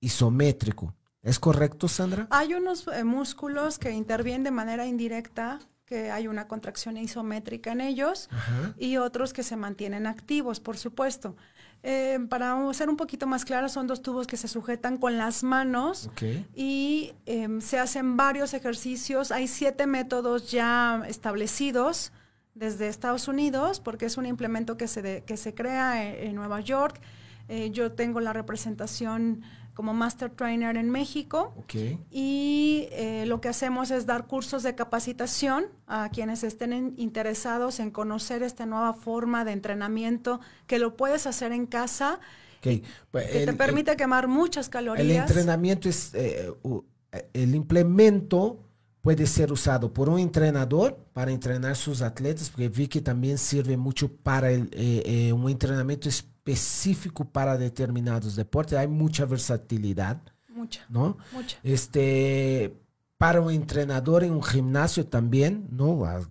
isométrico. ¿Es correcto, Sandra? Hay unos eh, músculos que intervienen de manera indirecta, que hay una contracción isométrica en ellos, Ajá. y otros que se mantienen activos, por supuesto. Eh, para ser un poquito más clara, son dos tubos que se sujetan con las manos Ok. y em, se hacen varios ejercicios. Hay siete métodos ya establecidos desde Estados Unidos, porque es un implemento que se, de- que se crea en, en Nueva York. Eh, yo tengo la representación como Master Trainer en México. Ok. Y eh, lo que hacemos es dar cursos de capacitación a quienes estén en- interesados en conocer esta nueva forma de entrenamiento que lo puedes hacer en casa. Pues que te el- permite quemar muchas El calorías. entrenamiento es, eh, el implemento puede ser usado por un entrenador para entrenar sus atletas, porque vi que también sirve mucho para el, eh, eh, un entrenamiento específico para determinados deportes. Hay mucha versatilidad, Mucha, ¿no? mucha. Este, para un entrenador en un gimnasio también, ¿no? Ah,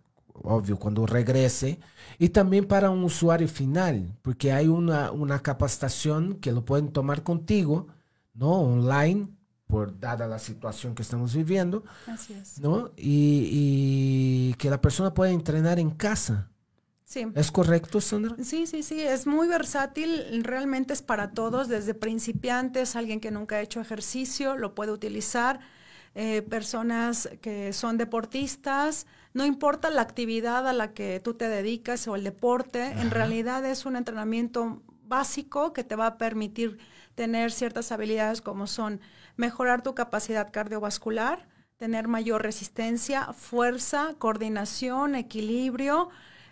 Obvio, cuando regrese. Y también para un usuario final, porque hay una, una capacitación que lo pueden tomar contigo, ¿no? Online, por dada la situación que estamos viviendo, Así es. ¿no? Y, y que la persona pueda entrenar en casa. Sí. ¿Es correcto, Sandra? Sí, sí, sí, es muy versátil, realmente es para todos, desde principiantes, alguien que nunca ha hecho ejercicio, lo puede utilizar, eh, personas que son deportistas, no importa la actividad a la que tú te dedicas o el deporte, en realidad es un entrenamiento básico que te va a permitir tener ciertas habilidades como son mejorar tu capacidad cardiovascular, tener mayor resistencia, fuerza, coordinación, equilibrio,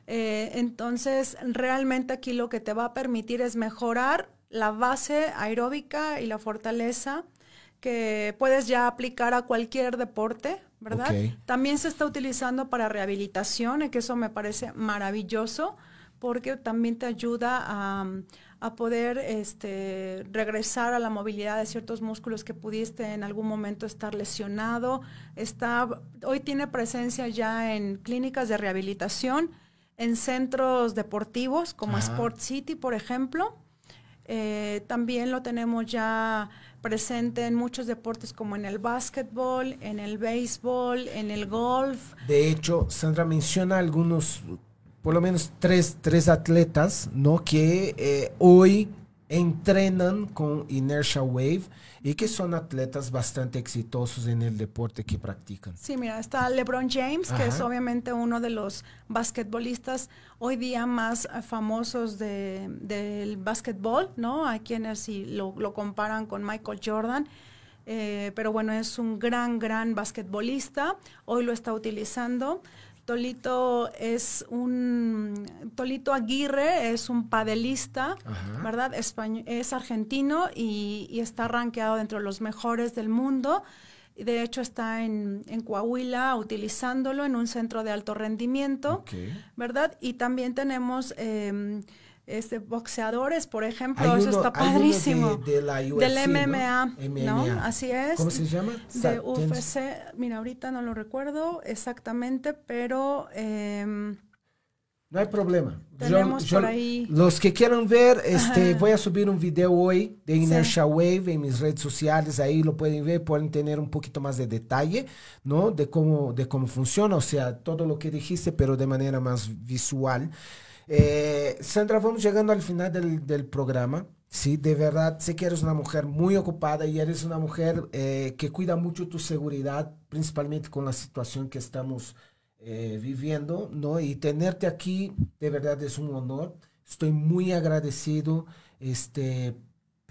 eh, entonces, realmente aquí lo que te va a permitir es mejorar la base aeróbica y la fortaleza que puedes ya aplicar a cualquier deporte, ¿verdad? También se está utilizando para rehabilitación, que eso me parece maravilloso, porque también te ayuda a, a poder este, regresar a la movilidad de ciertos músculos que pudiste en algún momento estar lesionado. Está, hoy tiene presencia ya en clínicas de rehabilitación, en centros deportivos como Ajá. Sport City, por ejemplo. Eh, también lo tenemos ya presente en muchos deportes como en el básquetbol, en el béisbol, en el golf. De hecho, Sandra menciona algunos, por lo menos tres, tres atletas, ¿no? Que eh, hoy entrenan con Inertia Wave y que son atletas bastante exitosos en el deporte que practican. Sí, mira, está LeBron James, que es obviamente uno de los basquetbolistas hoy día más famosos de- del básquetbol, ¿no? Hay quienes sí lo, lo comparan con Michael Jordan. eh, pero bueno, es un gran, gran basquetbolista. Hoy lo está utilizando. Tolito es un Tolito Aguirre es un padelista, Ajá. ¿verdad? Españ- es argentino y, y está rankeado dentro de los mejores del mundo. De hecho, está en, en Coahuila utilizándolo en un centro de alto rendimiento. ¿verdad? Y también tenemos eh, este, boxeadores, por ejemplo, eso está padrísimo. de- de la UFC, Del ¿no? MMA, ¿no? MMA. Así es. ¿Cómo se llama? De UFC, mira, ahorita no lo recuerdo exactamente, pero em, No hay problema. Tenemos por ahí- Los que quieran ver, este, Ajá. voy a subir un video hoy de Inertia Wave en mis redes sociales. Ahí lo pueden ver, pueden tener un poquito más de detalle, ¿no? De cómo, de cómo funciona, o sea, todo lo que dijiste, pero de manera más visual. Eh, Sandra, vamos llegando al final del, del programa. Sí, de verdad, sé que eres una mujer muy ocupada y eres una mujer eh, que cuida mucho tu seguridad, principalmente con la situación que estamos eh, viviendo, ¿no? Y tenerte aquí, de verdad, es un honor. Estoy muy agradecido, este,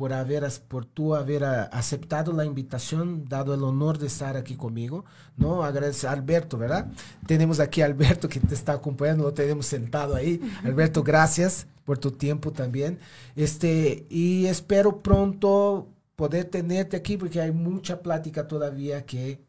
por haber, por tú haber a- aceptado la invitación, dado el honor de estar aquí conmigo, ¿no? Agradecer a Alberto, ¿verdad? Tenemos aquí a Alberto que te está acompañando, lo tenemos sentado ahí. Alberto, gracias por tu tiempo también. Este, y espero pronto poder tenerte aquí porque hay mucha plática todavía que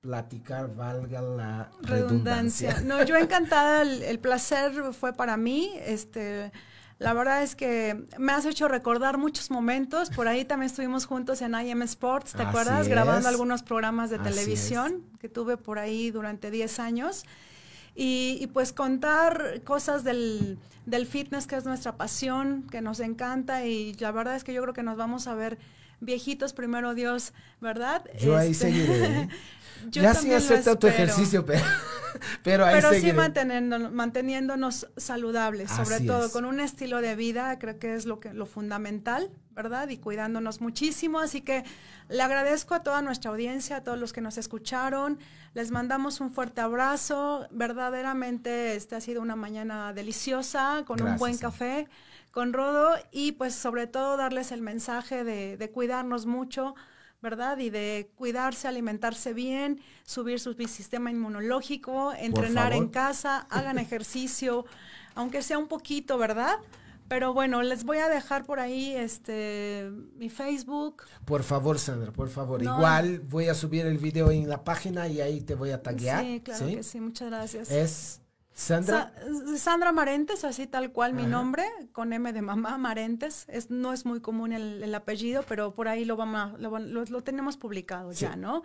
platicar, valga la redundancia. redundancia. No, yo encantada, el, el placer fue para mí. Este, la verdad es que me has hecho recordar muchos momentos. Por ahí también estuvimos juntos en IM Sports, ¿te Así acuerdas? es. Grabando algunos programas de Así televisión que tuve por ahí durante 10 años. y, pues contar cosas del, del fitness, que es nuestra pasión, que nos encanta y la verdad es que yo creo que nos vamos a ver viejitos, primero Dios, ¿verdad? Yo ahí este, seguiré. ya sin hacer tanto ejercicio, pero, pero ahí Pero sí manteniéndonos saludables, sobre todo con un estilo de vida, creo que es lo, que, lo fundamental, ¿verdad? Y cuidándonos muchísimo. Así que le agradezco a toda nuestra audiencia, a todos los que nos escucharon. Les mandamos un fuerte abrazo. Verdaderamente, este ha sido una mañana deliciosa, con un buen café con Rodo y pues sobre todo darles el mensaje de, cuidarnos mucho, ¿verdad? Y de cuidarse, alimentarse bien, subir su sistema inmunológico, entrenar en casa, hagan ejercicio, aunque sea un poquito, ¿verdad? Pero bueno, les voy a dejar por ahí este mi Facebook. Por favor, Sandra, por favor. Igual voy a subir el video en la página y ahí te voy a taguear. Sí, claro que sí, muchas gracias. Es Sandra. Sandra Marentes, así tal cual mi nombre, con M de mamá, Marentes. Es, no es muy común el, apellido, pero por ahí lo, vamos lo, tenemos publicado ya, ¿no?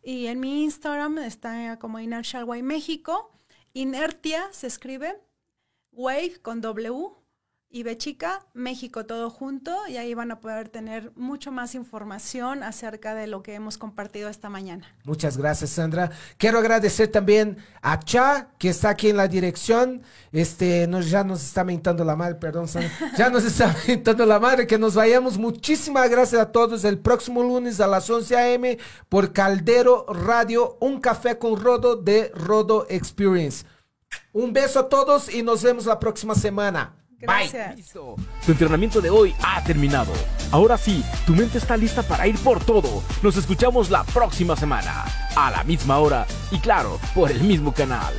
Y en mi Instagram está como Inertial Way México. Inertia se escribe, Wave con W, y Bechica, México todo junto y ahí van a poder tener mucho más información acerca de lo que hemos compartido esta mañana. Muchas gracias, Sandra. Quiero agradecer también a Cha, que está aquí en la dirección. Este, nos, ya nos está mentando la madre, perdón, Sandra. Ya nos está mentando la madre, que nos vayamos. Muchísimas gracias a todos. El próximo lunes a las 11 a.m. por Caldero Radio, un café con Rodo de Rodo Experience. Un beso a todos y nos vemos la próxima semana. Gracias. Tu entrenamiento de hoy ha terminado. Ahora sí, tu mente está lista para ir por todo. Nos escuchamos la próxima semana, a la misma hora y claro, por el mismo canal.